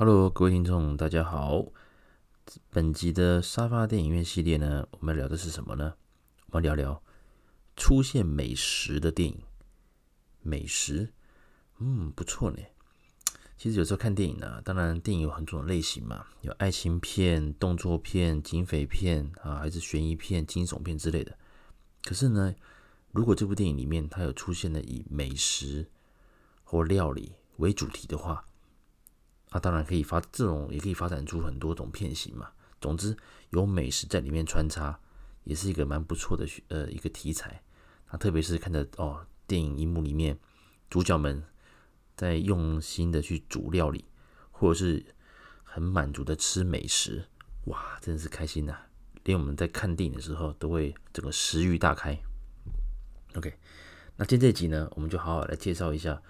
Hello，各位听众，大家好。本集的沙发电影院系列呢，我们聊的是什么呢？我们聊聊出现美食的电影。美食，嗯，不错呢。其实有时候看电影呢，当然电影有很多种类型嘛，有爱情片、动作片、警匪片啊，还是悬疑片、惊悚片之类的。可是呢，如果这部电影里面它有出现了以美食或料理为主题的话，啊，当然可以发这种，也可以发展出很多种片型嘛。总之，有美食在里面穿插，也是一个蛮不错的呃一个题材。啊，特别是看着哦，电影荧幕里面主角们在用心的去煮料理，或者是很满足的吃美食，哇，真的是开心呐、连我们在看电影的时候，都会整个食欲大开。OK，那今天这集呢，我们就好好来介绍一下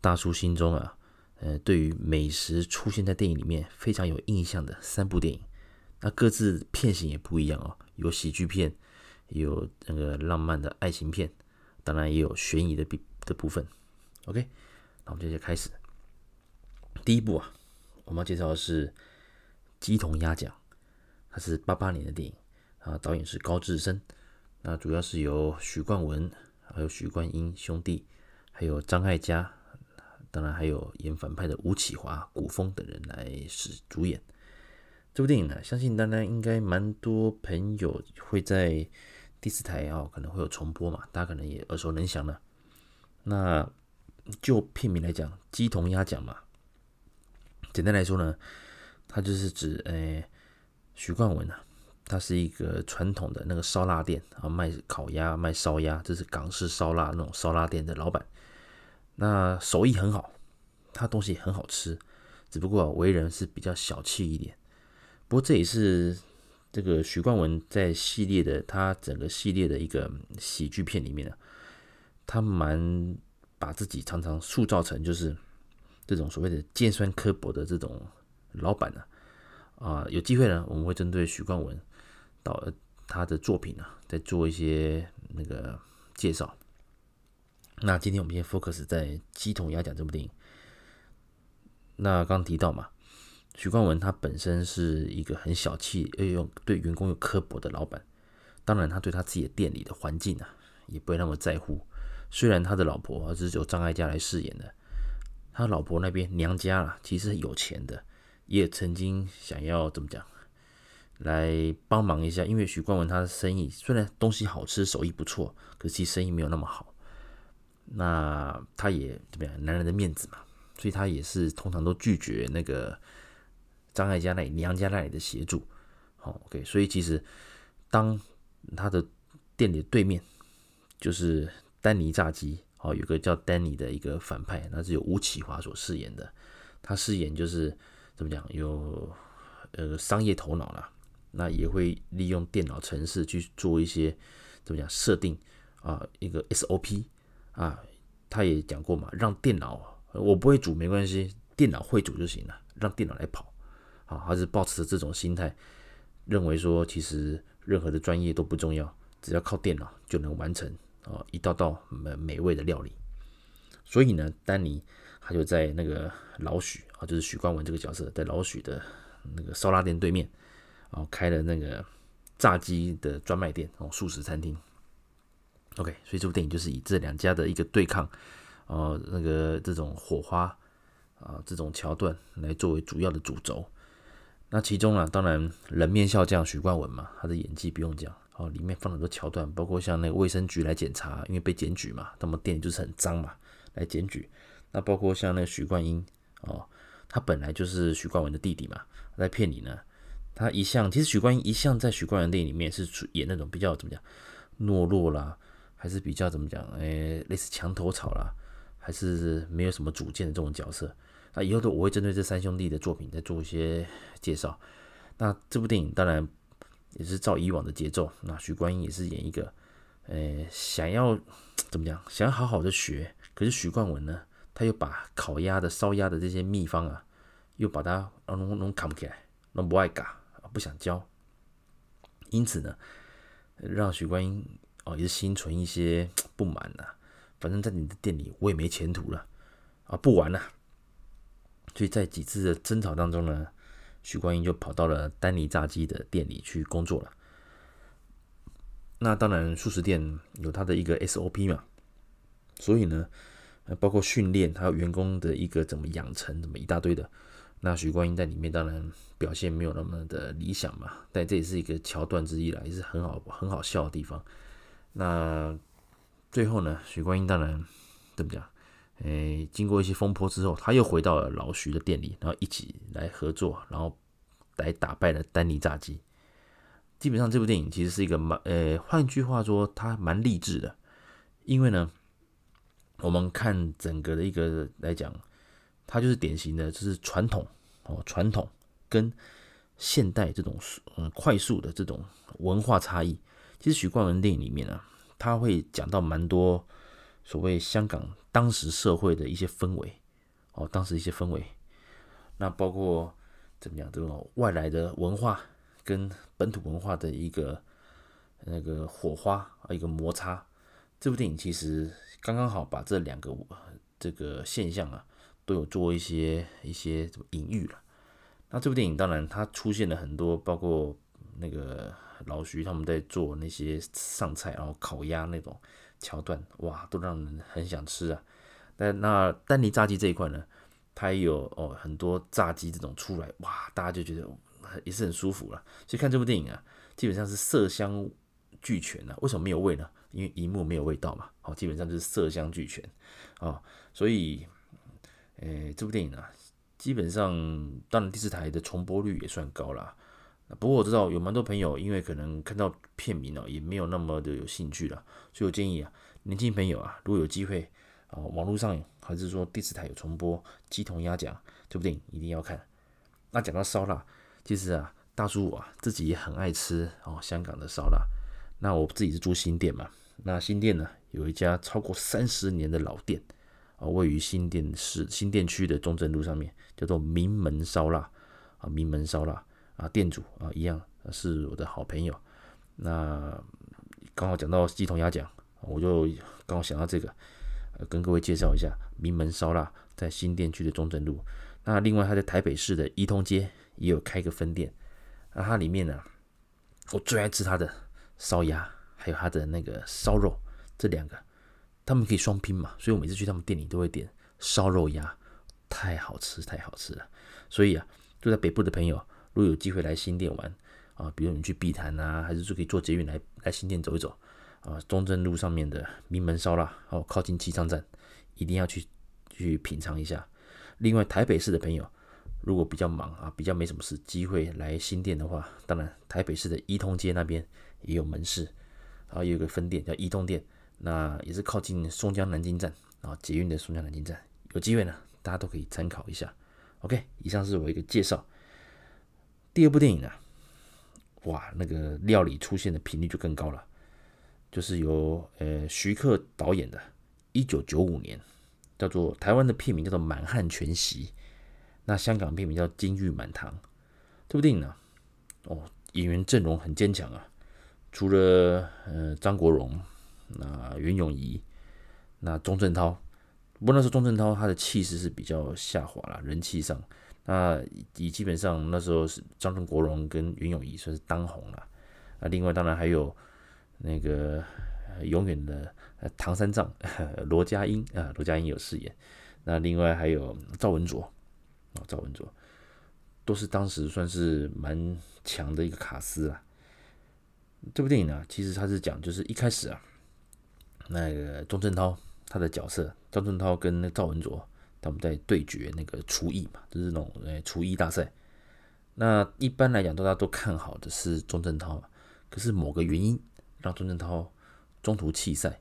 大叔心中啊。呃，对于美食出现在电影里面非常有印象的三部电影，那各自片型也不一样哦，有喜剧片，有那个浪漫的爱情片，当然也有悬疑的比的部分。OK，那我们就开始。第一部啊，我们要介绍的是《鸡同鸭讲》，它是八八年的电影啊，导演是高志森，那主要是由许冠文、还有许冠英兄弟，还有张艾嘉。当然还有演反派的吴启华、古风等人来是主演这部电影呢。相信当然应该蛮多朋友会在第四台啊、哦，可能会有重播嘛，大家可能也耳熟能详了。那就片名来讲，鸡同鸭讲嘛。简单来说呢，它就是指诶，许冠文啊，他是一个传统的那个烧腊店啊，卖烤鸭、卖烧鸭，这是港式烧腊那种烧腊店的老板。那手艺很好，他东西很好吃，只不过为人是比较小气一点。不过这也是这个许冠文在系列的他整个系列的一个喜剧片里面啊，他蛮把自己常常塑造成就是这种所谓的尖酸刻薄的这种老板呢。啊，有机会呢，我们会针对许冠文导他的作品啊，再做一些那个介绍。那今天我们先 focus 在《鸡同鸭讲》这部电影。那刚提到嘛，许冠文他本身是一个很小气又用对员工又刻薄的老板。当然，他对他自己的店里的环境啊，也不会那么在乎。虽然他的老婆，是由张艾嘉来饰演的，他老婆那边娘家啊，其实很有钱的，也曾经想要怎么讲，来帮忙一下。因为许冠文他的生意虽然东西好吃，手艺不错，可是其实生意没有那么好。那他也怎么样？男人的面子嘛，所以他也是通常都拒绝那个张艾嘉那里娘家那里的协助。好，OK，所以其实当他的店里的对面就是丹尼炸鸡，哦，有个叫丹尼的一个反派，那是由吴启华所饰演的。他饰演就是怎么讲，有呃商业头脑啦，那也会利用电脑程式去做一些怎么讲设定啊，一个 SOP。啊，他也讲过嘛，让电脑我不会煮没关系，电脑会煮就行了，让电脑来跑。啊，他是抱持这种心态，认为说其实任何的专业都不重要，只要靠电脑就能完成啊一道道美美味的料理。所以呢，丹尼他就在那个老许啊，就是许冠文这个角色，在老许的那个烧腊店对面，啊，开了那个炸鸡的专卖店哦，素食餐厅。OK，所以这部电影就是以这两家的一个对抗，呃，那个这种火花啊、这种桥段来作为主要的主轴。那其中啊，当然人面笑匠许冠文嘛，他的演技不用讲哦，里面放很多桥段，包括像那个卫生局来检查，因为被检举嘛，他们店就是很脏嘛，来检举。那包括像那个许冠英哦，他本来就是许冠文的弟弟嘛，在片里呢，他一向其实许冠英一向在许冠文电影里面是演那种比较怎么讲懦弱啦。还是比较怎么讲？诶、类似墙头草啦，还是没有什么主见的这种角色。那以后的我会针对这三兄弟的作品再做一些介绍。那这部电影当然也是照以往的节奏。那许冠英也是演一个，诶、想要怎么讲？想要好好的学，可是许冠文呢，他又把烤鸭的、烧鸭的这些秘方啊，又把它弄弄扛不起来，弄不爱嘎，不想教。因此呢，让许冠英。哦，也是心存一些不满呐、啊。反正，在你的店里，我也没前途了啊，不玩了。所以在几次的争吵当中呢，许冠英就跑到了丹尼炸鸡的店里去工作了。那当然，素食店有它的一个 SOP 嘛，所以呢，包括训练还有员工的一个怎么养成，怎么一大堆的。那许冠英在里面当然表现没有那么的理想嘛，但这也是一个桥段之一啦，也是很好很好笑的地方。那最后呢，许冠英当然怎么讲？诶，经过一些风波之后，他又回到了老徐的店里，然后一起来合作，然后来打败了丹尼炸鸡。基本上这部电影其实是一个蛮，呃，换句话说，它蛮励志的。因为呢，我们看整个的一个来讲，它就是典型的，就是传统哦，传统跟现代这种嗯快速的这种文化差异。其实许冠文电影里面呢，他会讲到蛮多所谓香港当时社会的一些氛围哦，当时一些氛围，那包括怎么讲这种外来的文化。跟本土文化的一个那个火花啊，一个摩擦，这部电影其实刚刚好把这两个这个现象啊，都有做一些一些隐喻了。那这部电影当然它出现了很多，包括那个老徐他们在做那些上菜，然后烤鸭那种桥段，哇，都让人很想吃啊。但那丹尼炸鸡这一块呢，它也有哦很多炸鸡这种出来，哇，大家就觉得。也是很舒服了。所以看这部电影啊，基本上是色香俱全啊。为什么没有味呢？因为荧幕没有味道嘛。好，基本上就是色香俱全啊。所以，诶，这部电影啊，基本上当然电视台的重播率也算高了。不过我知道有蛮多朋友，因为可能看到片名哦，也没有那么的有兴趣了。所以我建议啊，年轻朋友啊，如果有机会啊，网络上还是说电视台有重播《鸡同鸭讲》这部电影，一定要看。那讲到烧腊。其实啊，大叔我啊自己也很爱吃哦，香港的烧腊。那我自己是住新店嘛，那新店呢有一家超过三十年的老店啊，位于新店市新店区的中正路上面，叫做名门烧腊啊，名门烧腊啊，店主啊一样是我的好朋友。那刚好讲到鸡同鸭讲，我就刚好想到这个，跟各位介绍一下名门烧腊在新店区的中正路。那另外他在台北市的一通街。也有开个分店，那它里面呢，我最爱吃它的烧鸭，还有它的那个烧肉，这两个他们可以双拼嘛，所以我每次去他们店里都会点烧肉鸭，太好吃，太好吃了。所以啊，住在北部的朋友，如果有机会来新店玩啊，比如你去碧潭啊，还是说可以坐捷运来来新店走一走啊，中正路上面的名门烧腊哦，靠近机场站，一定要去去品尝一下。另外，台北市的朋友。如果比较忙啊，比较没什么事，机会来新店的话，当然台北市的一通街那边也有门市，啊，有个分店叫一通店，那也是靠近松江南京站啊，捷运的松江南京站，有机会呢，大家都可以参考一下。OK，以上是我一个介绍。第二部电影呢，哇，那个料理出现的频率就更高了，就是由呃徐克导演的，一九九五年，叫做台湾的片名叫做《满汉全席》。那香港片名叫《金玉满堂》，这部电影呢，哦，演员阵容很坚强啊，除了呃张国荣、那袁咏仪、那钟镇涛，不过那时候钟镇涛他的气势是比较下滑了，人气上，那以基本上那时候是张国荣跟袁咏仪算是当红了，那另外当然还有那个永远的唐三藏 罗家英啊，罗家英有饰演，那另外还有赵文卓。啊，赵文卓都是当时算是蛮强的一个卡司啊。这部电影呢，其实它是讲，就是一开始啊，那个钟镇涛他的角色，钟镇涛跟那赵文卓他们在对决那个厨艺嘛，就是那种诶厨艺大赛。那一般来讲，大家都看好的是钟镇涛，可是某个原因让钟镇涛中途弃赛。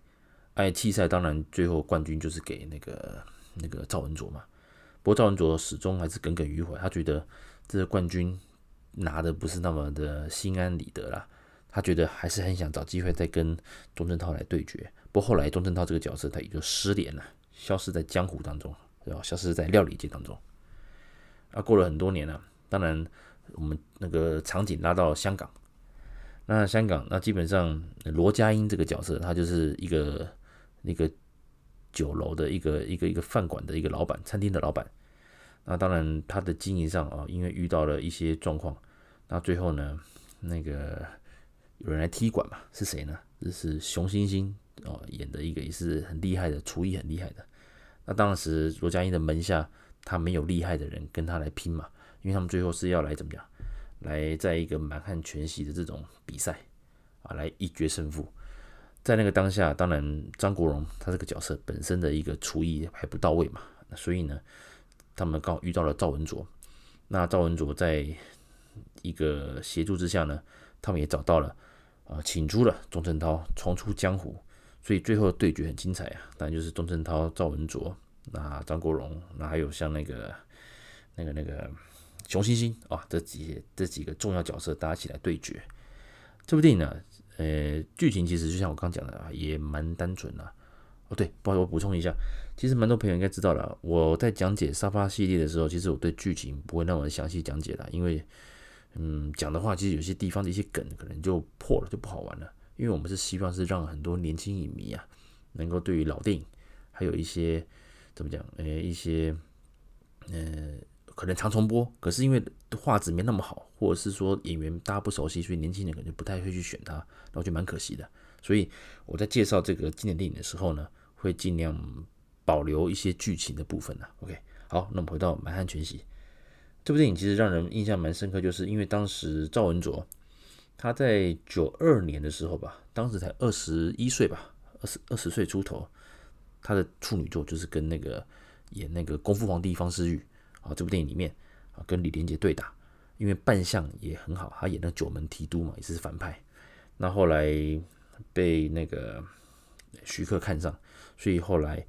哎，弃赛当然最后冠军就是给那个那个赵文卓嘛。不过赵文卓始终还是耿耿于怀，他觉得这个冠军拿的不是那么的心安理得啦，他觉得还是很想找机会再跟钟镇涛来对决。不过后来钟镇涛这个角色他也就失联了，消失在江湖当中，对吧？消失在料理界当中。啊，过了很多年了，当然我们那个场景拉到香港，那香港那基本上罗家英这个角色，他就是一个那个。酒楼的一个一个一个饭馆的一个老板，餐厅的老板。那当然他的经营上啊，因为遇到了一些状况，那最后呢，那个有人来踢馆嘛，是谁呢？这是熊欣欣哦演的一个也是很厉害的厨艺，很厉害的。那当时罗家英的门下，他没有厉害的人跟他来拼嘛，因为他们最后是要来怎么讲？来在一个满汉全席的这种比赛啊，来一决胜负。在那个当下，当然张国荣他这个角色本身的一个厨艺还不到位嘛，所以呢，他们刚遇到了赵文卓。那赵文卓在一个协助之下呢，他们也找到了啊，请出了钟镇涛重出江湖。所以最后的对决很精彩啊，当然就是钟镇涛、赵文卓，那张国荣，那还有像那个那个那个熊欣欣啊，这几这几个重要角色大家一起来对决。这部电影呢，呃，剧情其实就像我刚讲的啊，也蛮单纯的。哦，对，不好意思，我补充一下，其实蛮多朋友应该知道了，我在讲解沙发系列的时候，其实我对剧情不会那么详细讲解了，因为嗯，讲的话其实有些地方的一些梗可能就破了，就不好玩了。因为我们是希望是让很多年轻影迷啊，能够对于老电影，还有一些怎么讲，呃，一些呃，可能常重播，可是因为画质没那么好，或者是说演员大家不熟悉，所以年轻人可能不太会去选它，然后就蛮可惜的。所以我在介绍这个经典电影的时候呢，会尽量保留一些剧情的部分呢。OK，好，那我们回到《满汉全席》这部电影，其实让人印象蛮深刻，就是因为当时赵文卓。他在九二年的时候吧，当时才二十一岁吧，二十二十岁出头。他的处女作就是跟那个演那个功夫皇帝方世玉啊，这部电影里面啊，跟李连杰对打，因为扮相也很好，他演那九门提督嘛，也是反派。那后来被那个徐克看上，所以后来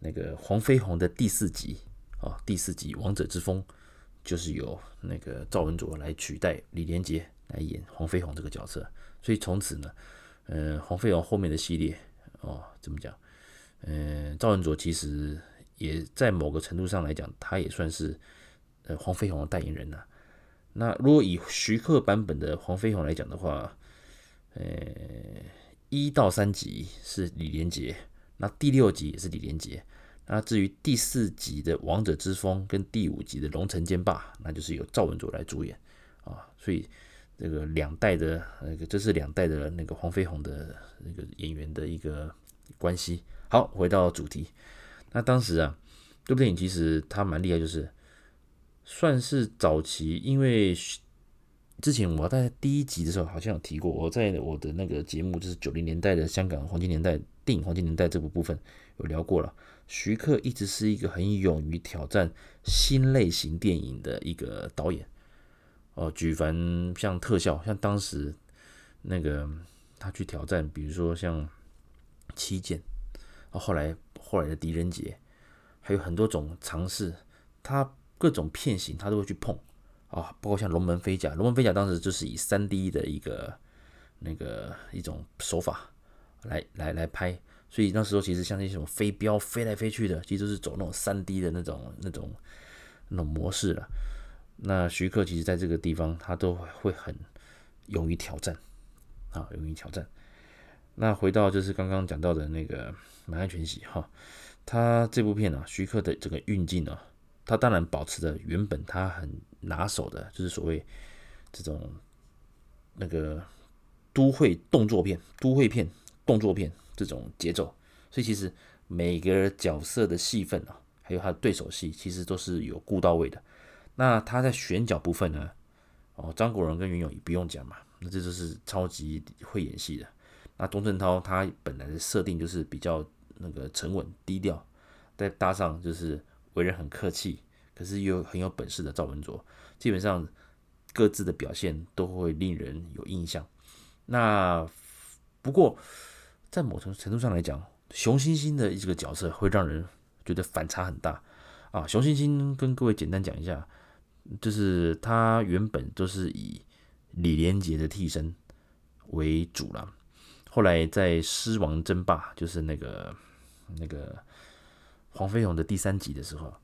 那个黄飞鸿的第四集啊，第四集《王者之风》就是由那个赵文卓来取代李连杰。来演黄飞鸿这个角色，所以从此呢，呃，黄飞鸿后面的系列哦，怎么讲？呃，赵文卓其实也在某个程度上来讲，他也算是呃黄飞鸿的代言人呐。那如果以徐克版本的黄飞鸿来讲的话，呃，一到三集是李连杰，那第六集也是李连杰，那至于第四集的王者之风跟第五集的龙城剑霸，那就是由赵文卓来主演啊，所以。这个两代的那个，这是两代的那个黄飞鸿的那个演员的一个关系。好，回到主题，那当时啊，这部电影其实它蛮厉害，就是算是早期，因为之前我在第一集的时候好像有提过，我在我的那个节目就是九零年代的香港黄金年代电影黄金年代这部部分有聊过了。徐克一直是一个很勇于挑战新类型电影的一个导演。哦，举凡像特效，像当时那个他去挑战，比如说像七剑，啊，后来后来的狄仁杰，还有很多种尝试，他各种片型他都会去碰啊，包括像龙门飞甲，龙门飞甲当时就是以三 D 的一个那个一种手法来来来拍，所以那时候其实像那种飞镖飞来飞去的，其实都是走那种三 D 的那种那种那种模式了。那徐克其实在这个地方，他都会很勇于挑战，啊，勇于挑战。那回到就是刚刚讲到的那个《满汉全席》哈，他这部片呢，徐克的这个运镜呢，他当然保持着原本他很拿手的，就是所谓这种那个都会动作片、都会片、动作片这种节奏，所以其实每个角色的戏份啊，还有他的对手戏，其实都是有顾到位的。那他在选角部分呢？哦，张国荣跟袁咏仪不用讲嘛，那这就是超级会演戏的。那钟镇涛他本来的设定就是比较那个沉稳低调，再搭上就是为人很客气，可是又很有本事的赵文卓，基本上各自的表现都会令人有印象。那不过在某种程度上来讲，熊欣欣的这个角色会让人觉得反差很大啊。熊欣欣跟各位简单讲一下。就是他原本都是以李连杰的替身为主了，后来在《狮王争霸》就是那个那个黄飞鸿的第三集的时候，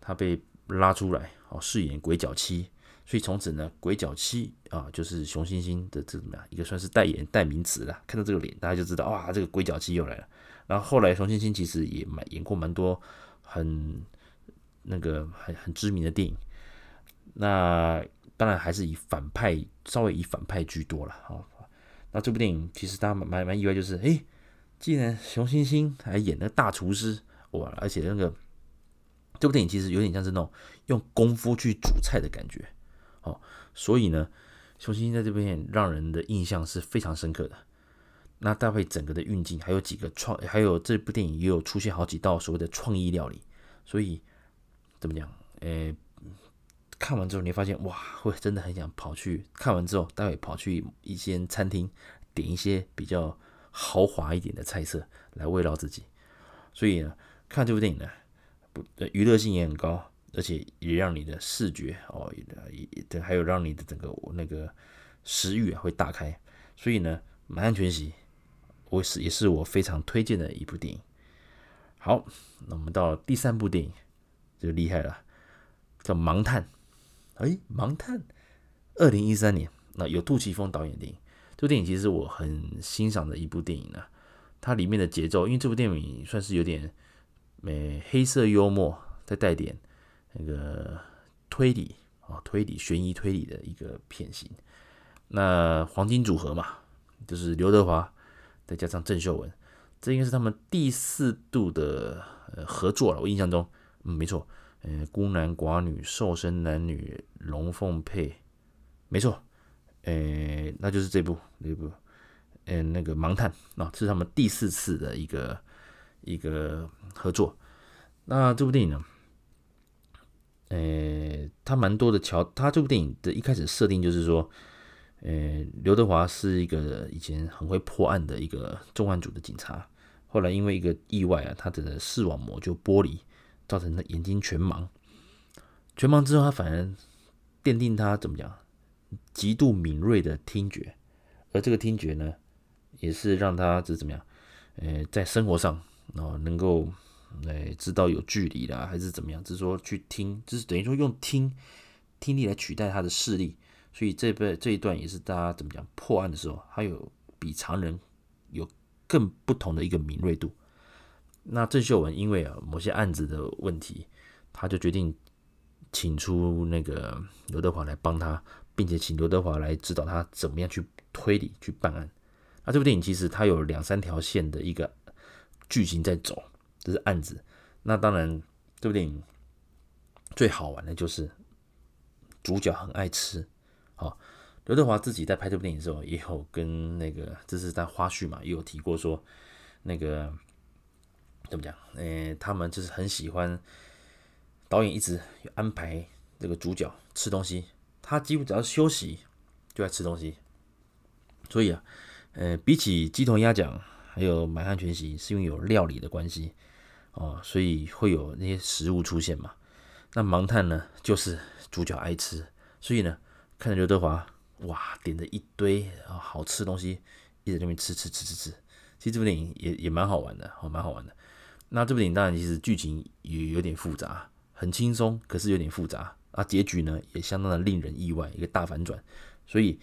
他被拉出来哦，饰演鬼脚七，所以从此呢，鬼脚七啊就是熊欣欣的这怎么样一个算是代言代名词了。看到这个脸，大家就知道哇，这个鬼脚七又来了。然后后来熊欣欣其实也蛮演过蛮多很。那个很很知名的电影。那当然还是以反派，稍微以反派居多了啊。那这部电影其实大家蛮蛮意外，就是诶，既然熊欣欣还演那个大厨师哇，而且那个这部电影其实有点像是那种用功夫去煮菜的感觉哦，所以呢，熊欣欣在这边让人的印象是非常深刻的。那搭配整个的运镜，还有几个创，还有这部电影也有出现好几道所谓的创意料理，所以怎么讲？诶，看完之后你发现哇，会真的很想跑去看完之后，待会跑去一间餐厅点一些比较豪华一点的菜色来慰劳自己。所以呢，看这部电影呢，不，娱乐性也很高，而且也让你的视觉哦，也也还有让你的整个那个食欲啊会大开。所以呢，《满汉全席》。我是也是我非常推荐的一部电影。好，那我们到第三部电影就厉害了，叫《盲探》。哎，《盲探》，二零一三年，那由杜琪峰导演的电影。这部电影其实我很欣赏的一部电影呢。它里面的节奏，因为这部电影算是有点，呃，黑色幽默，再带点那个推理啊，推理、悬疑、推理的一个片型。那黄金组合嘛，就是刘德华。再加上郑秀文，这应该是他们第四度的合作了。我印象中，嗯，没错，嗯，孤男寡女、瘦身男女、龙凤配，没错，呃，那就是这部那部，嗯，那个盲探啊，是他们第四次的一个一个合作。那这部电影呢，呃，它蛮多的桥，它这部电影的一开始设定就是说。呃，刘德华是一个以前很会破案的一个重案组的警察，后来因为一个意外啊，他的视网膜就剥离，造成他眼睛全盲。全盲之后，他反而奠定他怎么讲，极度敏锐的听觉，而这个听觉呢，也是让他这怎么样，呃，在生活上哦能够来知道有距离啦，还是怎么样，就是说去听，就是等于说用听听力来取代他的视力。所以这边这一段也是大家怎么讲破案的时候，他有比常人有更不同的一个敏锐度。那郑秀文因为啊某些案子的问题，他就决定请出那个刘德华来帮他，并且请刘德华来指导他怎么样去推理去办案。那这部电影其实它有两三条线的一个剧情在走，这是案子。那当然这部电影最好玩的就是主角很爱吃。哦，刘德华自己在拍这部电影的时候，也有跟那个，这是在花絮嘛，也有提过说，那个怎么讲？诶，他们就是很喜欢导演一直安排这个主角吃东西，他几乎只要休息就在吃东西。所以啊，呃，比起鸡同鸭讲，还有满汉全席，是因为有料理的关系哦，所以会有那些食物出现嘛。那盲探呢，就是主角爱吃，所以呢。看着刘德华，哇，点着一堆好吃的东西，一直在那边吃吃吃吃吃。其实这部电影也也蛮好玩的，哦，蛮好玩的。那这部电影当然其实剧情也有点复杂，很轻松，可是有点复杂啊。结局呢也相当的令人意外，一个大反转。所以，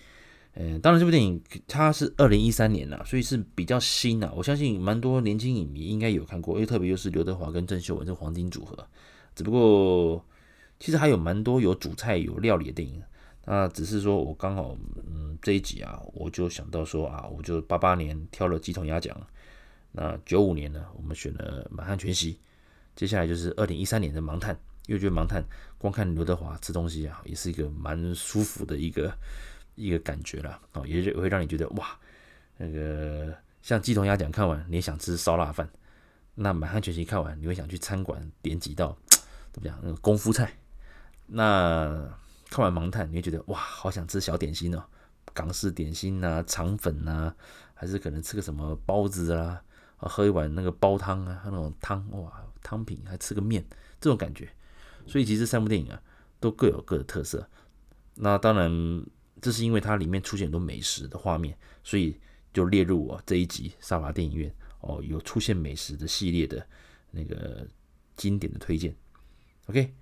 嗯、呃，当然这部电影它是二零一三年了，所以是比较新的。我相信蛮多年轻影迷应该有看过，因为特别又是刘德华跟郑秀文这黄金组合。只不过其实还有蛮多有主菜有料理的电影。那只是说，我刚好，嗯，这一集啊，我就想到说啊，我就八八年挑了鸡同鸭讲，那九五年呢，我们选了满汉全席，接下来就是二零一三年的盲探，因为觉得盲探光看刘德华吃东西啊，也是一个蛮舒服的一个一个感觉啦，哦，也会让你觉得哇，那个像鸡同鸭讲看完，你也想吃烧腊饭，那满汉全席看完，你会想去餐馆点几道怎么讲那个功夫菜，那。看完《盲探》，你会觉得哇，好想吃小点心哦，港式点心啊，肠粉啊，还是可能吃个什么包子啊，啊，喝一碗那个煲汤啊，那种汤哇，汤品还吃个面，这种感觉。所以其实三部电影啊，都各有各的特色。那当然，这是因为它里面出现很多美食的画面，所以就列入我这一集沙发电影院哦，有出现美食的系列的那个经典的推荐。OK。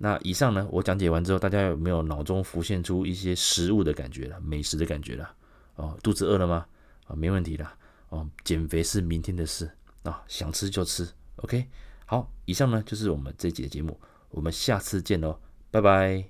那以上呢，我讲解完之后，大家有没有脑中浮现出一些食物的感觉了，美食的感觉了？哦，肚子饿了吗？啊，没问题了。哦，减肥是明天的事啊，想吃就吃。OK，好，以上呢就是我们这集的节目，我们下次见喽，拜拜。